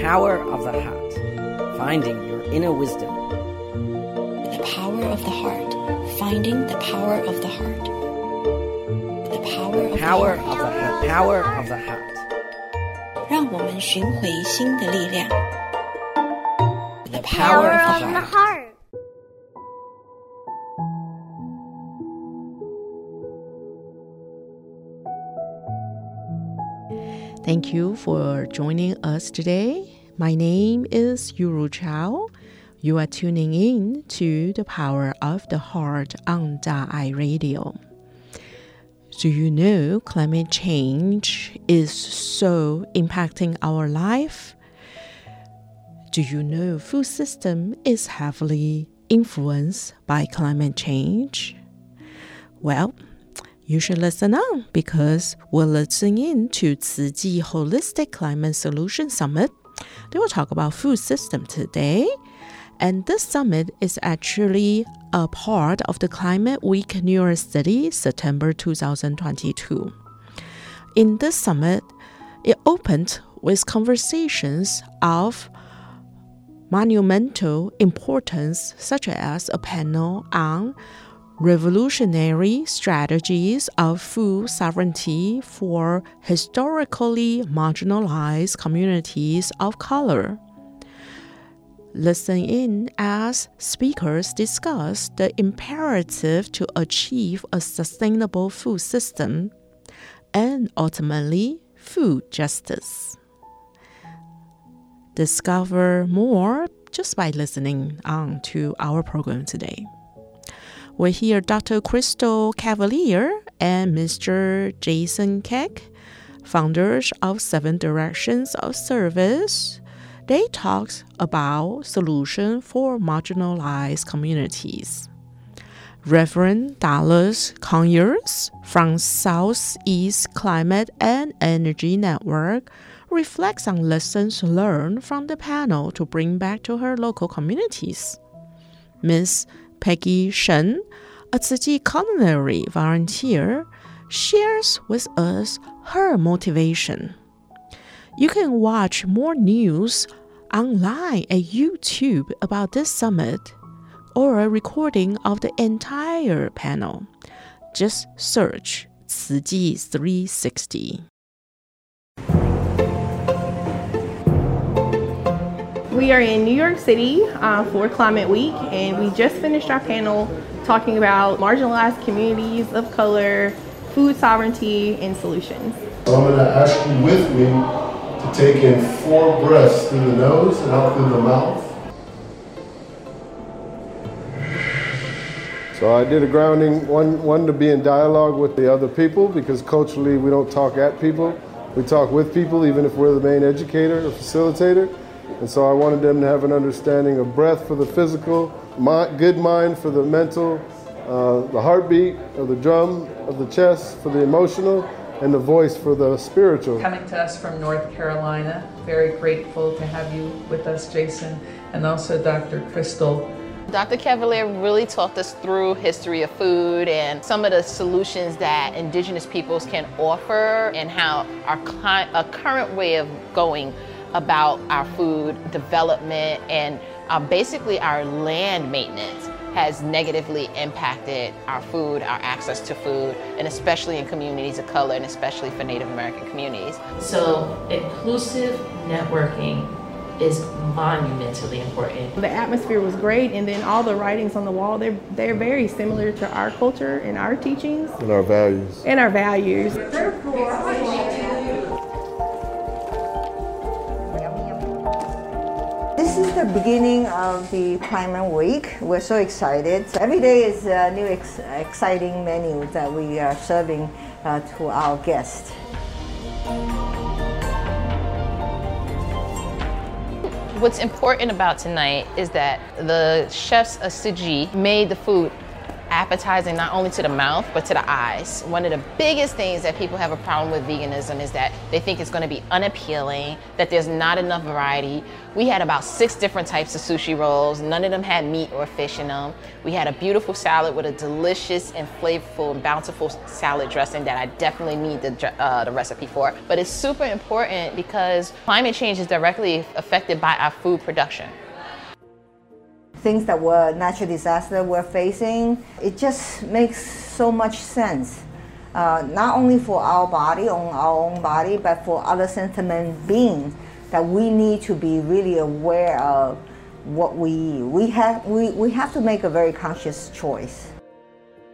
Power of the Heart Finding Your Inner Wisdom. The Power of the Heart Finding the Power of the Heart. The Power of Power the of Heart. the Heart. Power of the Heart. 让我们寻回心的力量。The Power Power of of the the Heart. Heart. heart. Thank you for joining us today. My name is Yuru Chao. You are tuning in to the Power of the Heart on Da'ai Radio. Do you know climate change is so impacting our life? Do you know food system is heavily influenced by climate change? Well, you should listen on because we're listening in to Tzu Chi Holistic Climate Solution Summit. They will talk about food system today. And this summit is actually a part of the Climate Week New York City, September 2022. In this summit, it opened with conversations of monumental importance, such as a panel on revolutionary strategies of food sovereignty for historically marginalized communities of color. Listen in as speakers discuss the imperative to achieve a sustainable food system and ultimately food justice. Discover more just by listening on to our program today. We hear Dr. Crystal Cavalier and Mr. Jason Keck, founders of Seven Directions of Service. They talked about solution for marginalized communities. Reverend Dallas Conyers from Southeast Climate and Energy Network reflects on lessons learned from the panel to bring back to her local communities. Miss Peggy Shen, a Tzu culinary volunteer, shares with us her motivation. You can watch more news online at YouTube about this summit or a recording of the entire panel. Just search Chi 360. We are in New York City uh, for Climate Week, and we just finished our panel talking about marginalized communities of color, food sovereignty, and solutions. So I'm going to ask you with me to take in four breaths through the nose and out through the mouth. So I did a grounding, one, one to be in dialogue with the other people because culturally we don't talk at people. We talk with people even if we're the main educator or facilitator. And so I wanted them to have an understanding of breath for the physical, mi- good mind for the mental, uh, the heartbeat of the drum of the chest for the emotional, and the voice for the spiritual. coming to us from North Carolina. Very grateful to have you with us, Jason, and also Dr. Crystal. Dr. Cavalier really talked us through history of food and some of the solutions that indigenous peoples can offer and how our cli- a current way of going about our food development and uh, basically our land maintenance has negatively impacted our food, our access to food, and especially in communities of color and especially for Native American communities. So, inclusive networking is monumentally important. The atmosphere was great, and then all the writings on the wall, they're, they're very similar to our culture and our teachings And our values. and our values. Is the beginning of the Climate Week. We're so excited. Every day is a new ex- exciting menu that we are serving uh, to our guests. What's important about tonight is that the chefs of Tzu Chi made the food appetizing not only to the mouth but to the eyes. One of the biggest things that people have a problem with veganism is that they think it's going to be unappealing, that there's not enough variety. We had about six different types of sushi rolls. None of them had meat or fish in them. We had a beautiful salad with a delicious and flavorful and bountiful salad dressing that I definitely need the, uh, the recipe for. But it's super important because climate change is directly affected by our food production things that were natural disaster we're facing, it just makes so much sense. Uh, not only for our body, on our own body, but for other sentient beings that we need to be really aware of what we eat. We have, we, we have to make a very conscious choice.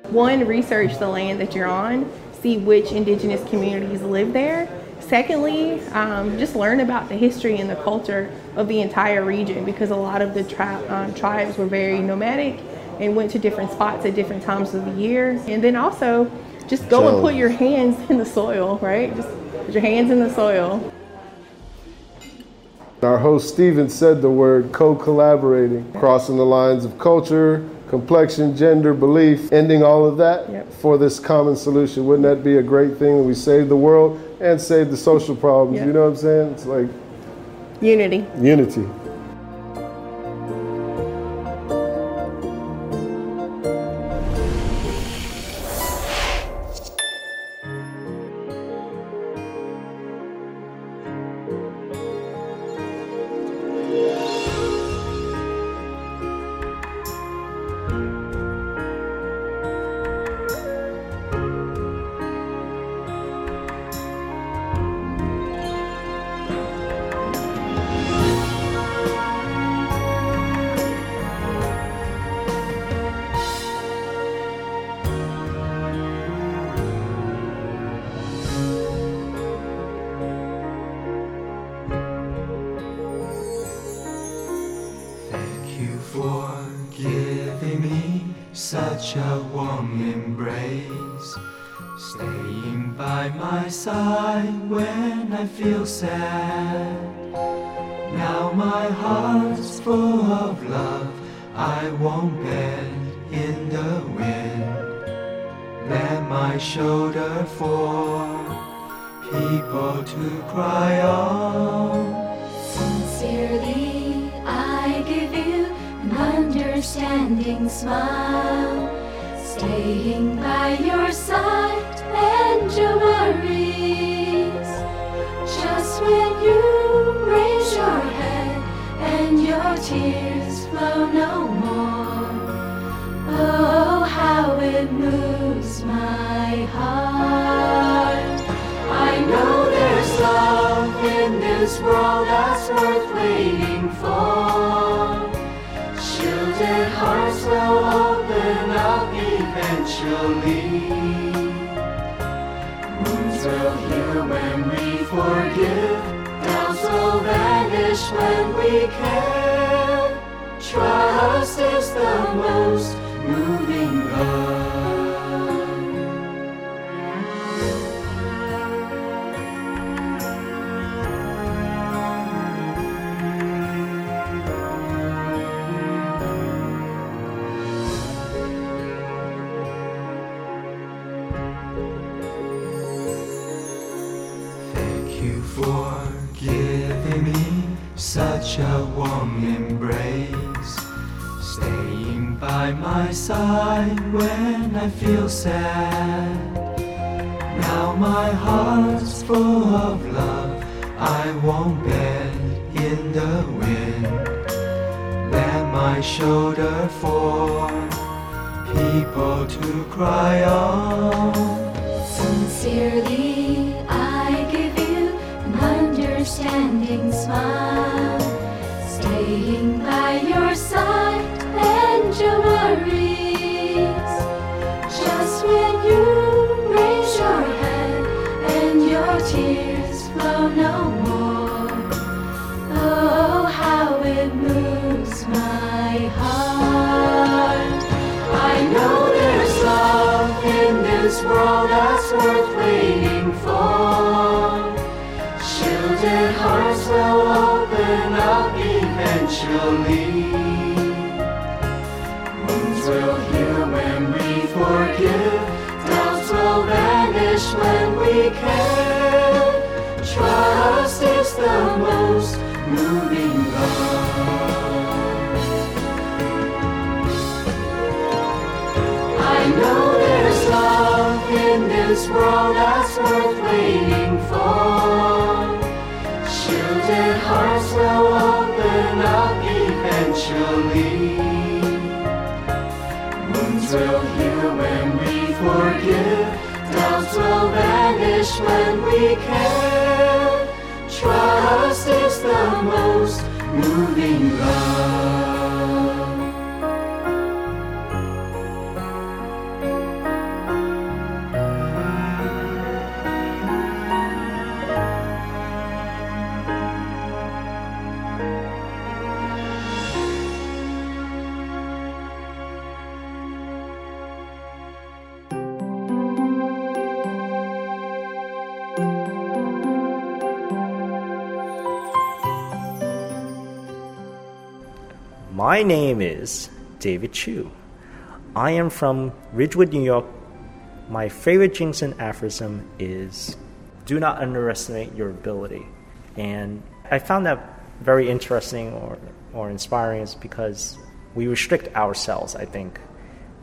One, research the land that you're on, see which indigenous communities live there, Secondly, um, just learn about the history and the culture of the entire region because a lot of the tri- um, tribes were very nomadic and went to different spots at different times of the year. And then also, just go so, and put your hands in the soil, right? Just put your hands in the soil. Our host Stephen said the word co collaborating, crossing the lines of culture, complexion, gender, belief, ending all of that yep. for this common solution. Wouldn't that be a great thing? We save the world and save the social problems. Yep. You know what I'm saying? It's like unity. Unity. such a warm embrace, staying by my side when I feel sad. Now my heart's full of love, I won't bend in the wind. Let my shoulder for people to cry on. Sincerely, I give you an understanding smile staying by your side and your. Just when you raise your head and your tears flow no more. Oh, how it moves my heart. I know there's love in this world that's worth. will lead. Wounds will heal when we forgive, doubts will vanish when we care. Trust is the most moving. for giving me such a warm embrace. Staying by my side when I feel sad. Now my heart's full of love. I won't bend in the wind. Let my shoulder fall. People to cry on. Sincerely understanding smile, staying by your side, Angel Maries. Just when you raise your head and your tears flow nowhere. Eventually. Wounds will heal when we forgive. Doubts will vanish when we care. Trust is the most moving love. I know there's love in this world that's worth waiting for. Shielded hearts will will heal when we forgive. Doubts will vanish when we care. Trust is the most moving love. My name is David Chu. I am from Ridgewood, New York. My favorite Jing Si aphorism is do not underestimate your ability. And I found that very interesting or, or inspiring is because we restrict ourselves, I think,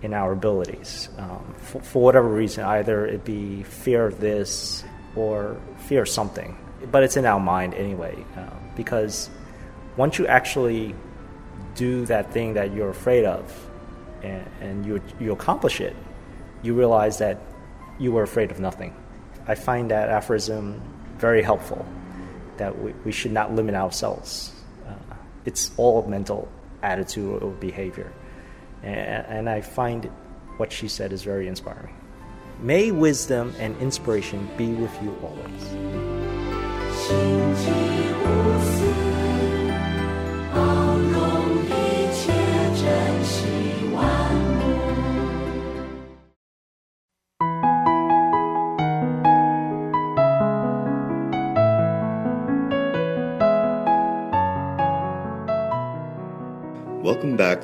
in our abilities um, for, for whatever reason, either it be fear of this or fear of something. But it's in our mind anyway, uh, because once you actually do that thing that you're afraid of and, and you, you accomplish it, you realize that you were afraid of nothing. I find that aphorism very helpful, that we, we should not limit ourselves. Uh, it's all mental attitude or behavior. And, and I find what she said is very inspiring. May wisdom and inspiration be with you always.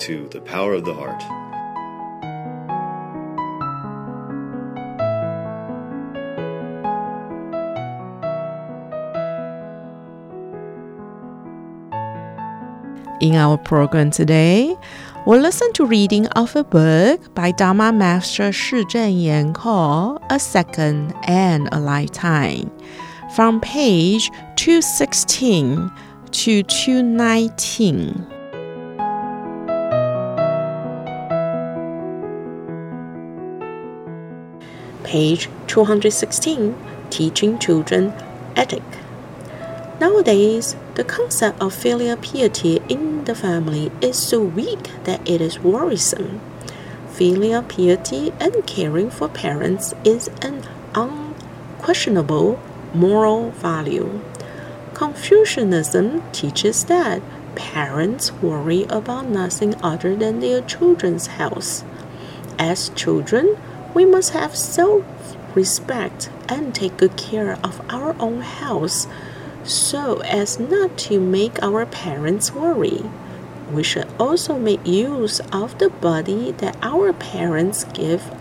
To The Power of the Heart. In our program today, we'll listen to reading of a book by Dharma Master Shih Cheng Yen called A Second and a Lifetime from page 216 to 219. Page 216 Teaching Children Ethic. Nowadays, the concept of filial piety in the family is so weak that it is worrisome. Filial piety and caring for parents is an unquestionable moral value. Confucianism teaches that parents worry about nothing other than their children's health. As children, we must have self respect and take good care of our own health so as not to make our parents worry. We should also make use of the body that our parents give.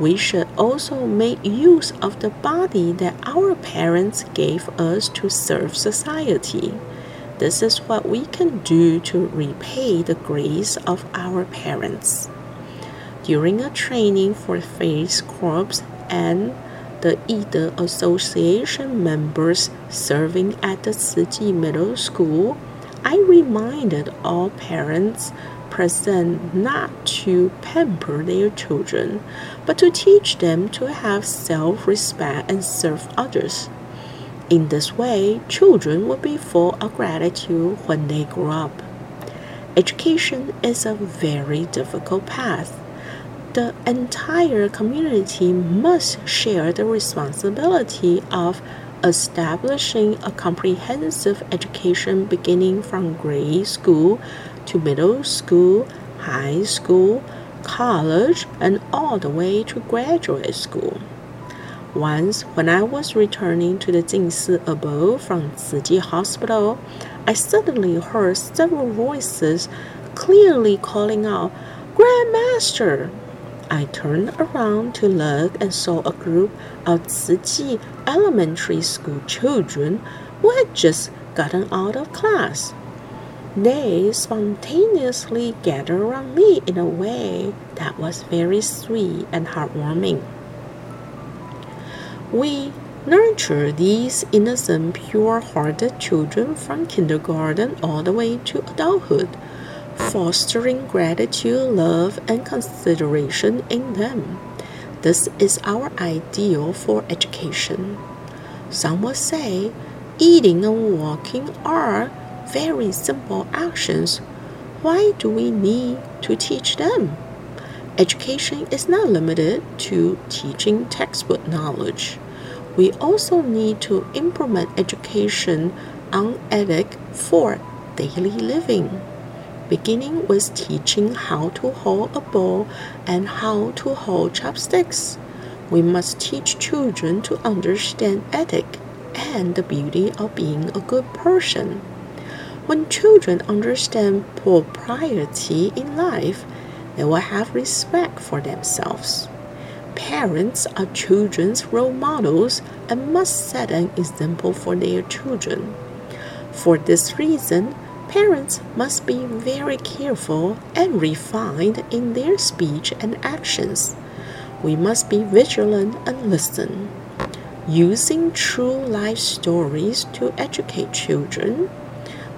We should also make use of the body that our parents gave us to serve society. This is what we can do to repay the grace of our parents. During a training for Faith Corps and the Ida Association members serving at the Tzu Chi Middle School, I reminded all parents present not to pamper their children, but to teach them to have self respect and serve others. In this way, children will be full of gratitude when they grow up. Education is a very difficult path the entire community must share the responsibility of establishing a comprehensive education beginning from grade school to middle school, high school, college, and all the way to graduate school. Once, when I was returning to the Jingsi abode from Tzu Chi Hospital, I suddenly heard several voices clearly calling out, Grandmaster! I turned around to look and saw a group of Tzu elementary school children who had just gotten out of class. They spontaneously gathered around me in a way that was very sweet and heartwarming. We nurture these innocent, pure hearted children from kindergarten all the way to adulthood, fostering gratitude, love, and consideration in them. This is our ideal for education. Some would say eating and walking are very simple actions. Why do we need to teach them? Education is not limited to teaching textbook knowledge. We also need to implement education on ethic for daily living, beginning with teaching how to hold a bowl and how to hold chopsticks. We must teach children to understand ethic and the beauty of being a good person. When children understand propriety in life, they will have respect for themselves. Parents are children's role models and must set an example for their children. For this reason, parents must be very careful and refined in their speech and actions. We must be vigilant and listen. Using true life stories to educate children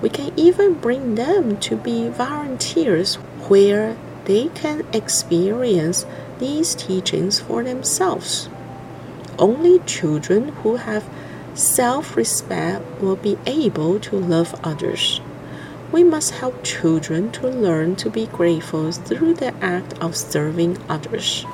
we can even bring them to be volunteers where they can experience these teachings for themselves. Only children who have self respect will be able to love others. We must help children to learn to be grateful through the act of serving others.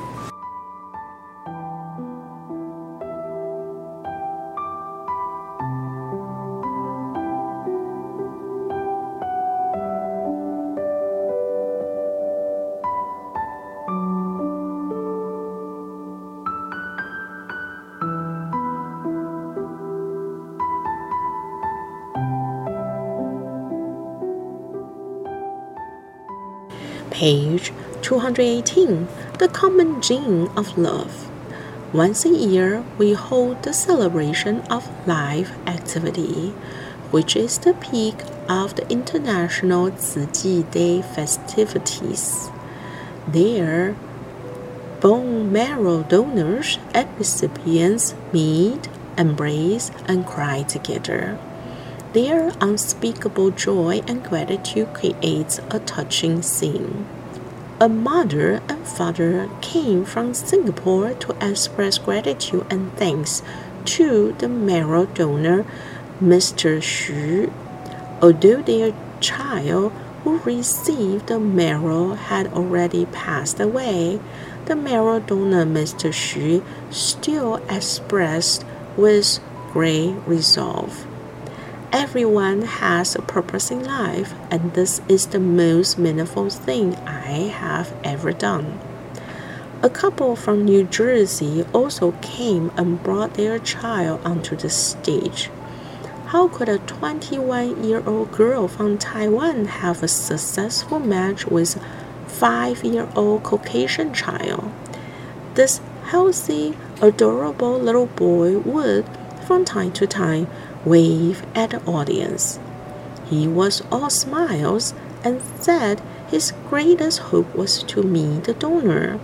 Page 218 The Common Gene of Love. Once a year, we hold the celebration of life activity, which is the peak of the International Chi Day festivities. There, bone marrow donors and recipients meet, embrace, and cry together. Their unspeakable joy and gratitude creates a touching scene. A mother and father came from Singapore to express gratitude and thanks to the marrow donor, Mr. Xu. Although their child who received the marrow had already passed away, the marrow donor, Mr. Xu, still expressed with great resolve. Everyone has a purpose in life, and this is the most meaningful thing I have ever done. A couple from New Jersey also came and brought their child onto the stage. How could a 21 year old girl from Taiwan have a successful match with a 5 year old Caucasian child? This healthy, adorable little boy would, from time to time, wave at the audience. He was all smiles and said his greatest hope was to meet the donor.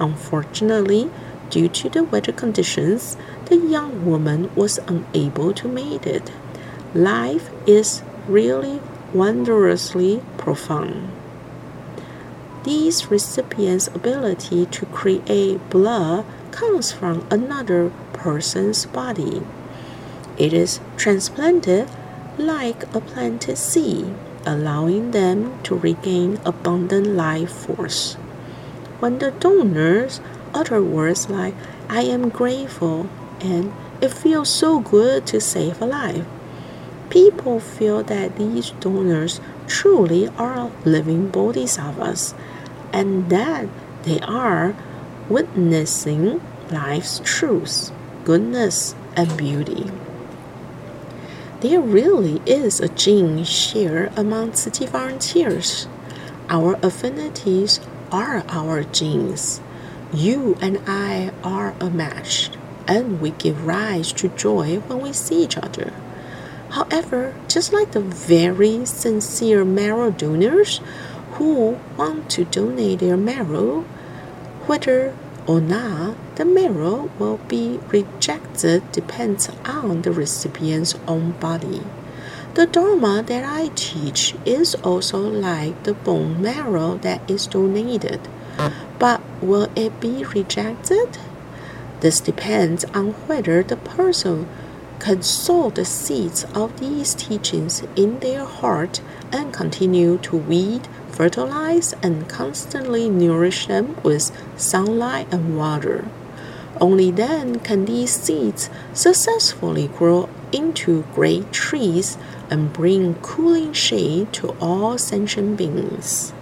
Unfortunately, due to the weather conditions, the young woman was unable to make it. Life is really wondrously profound. These recipients' ability to create blood comes from another person's body. It is transplanted like a planted seed, allowing them to regain abundant life force. When the donors utter words like, I am grateful and it feels so good to save a life, people feel that these donors truly are living bodhisattvas and that they are witnessing life's truth, goodness, and beauty. There really is a gene shared among Tzu Chi volunteers. Our affinities are our genes. You and I are a match, and we give rise to joy when we see each other. However, just like the very sincere marrow donors who want to donate their marrow, whether or not the marrow will be rejected depends on the recipient's own body. The Dharma that I teach is also like the bone marrow that is donated. But will it be rejected? This depends on whether the person can sow the seeds of these teachings in their heart and continue to weed, fertilize, and constantly nourish them with sunlight and water. Only then can these seeds successfully grow into great trees and bring cooling shade to all sentient beings.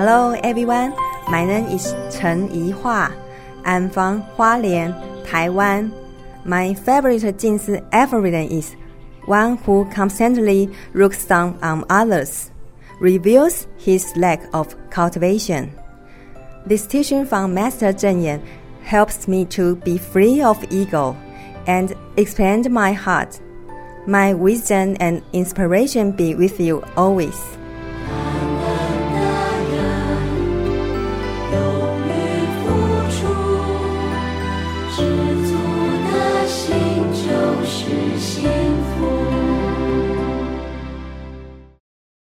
Hello everyone, my name is Chen Yihua. I'm from Hualien, Taiwan. My favorite Jingsi affirmation is one who constantly looks down on others, reveals his lack of cultivation. This teaching from Master Cheng Yen helps me to be free of ego and expand my heart. My wisdom and inspiration be with you always.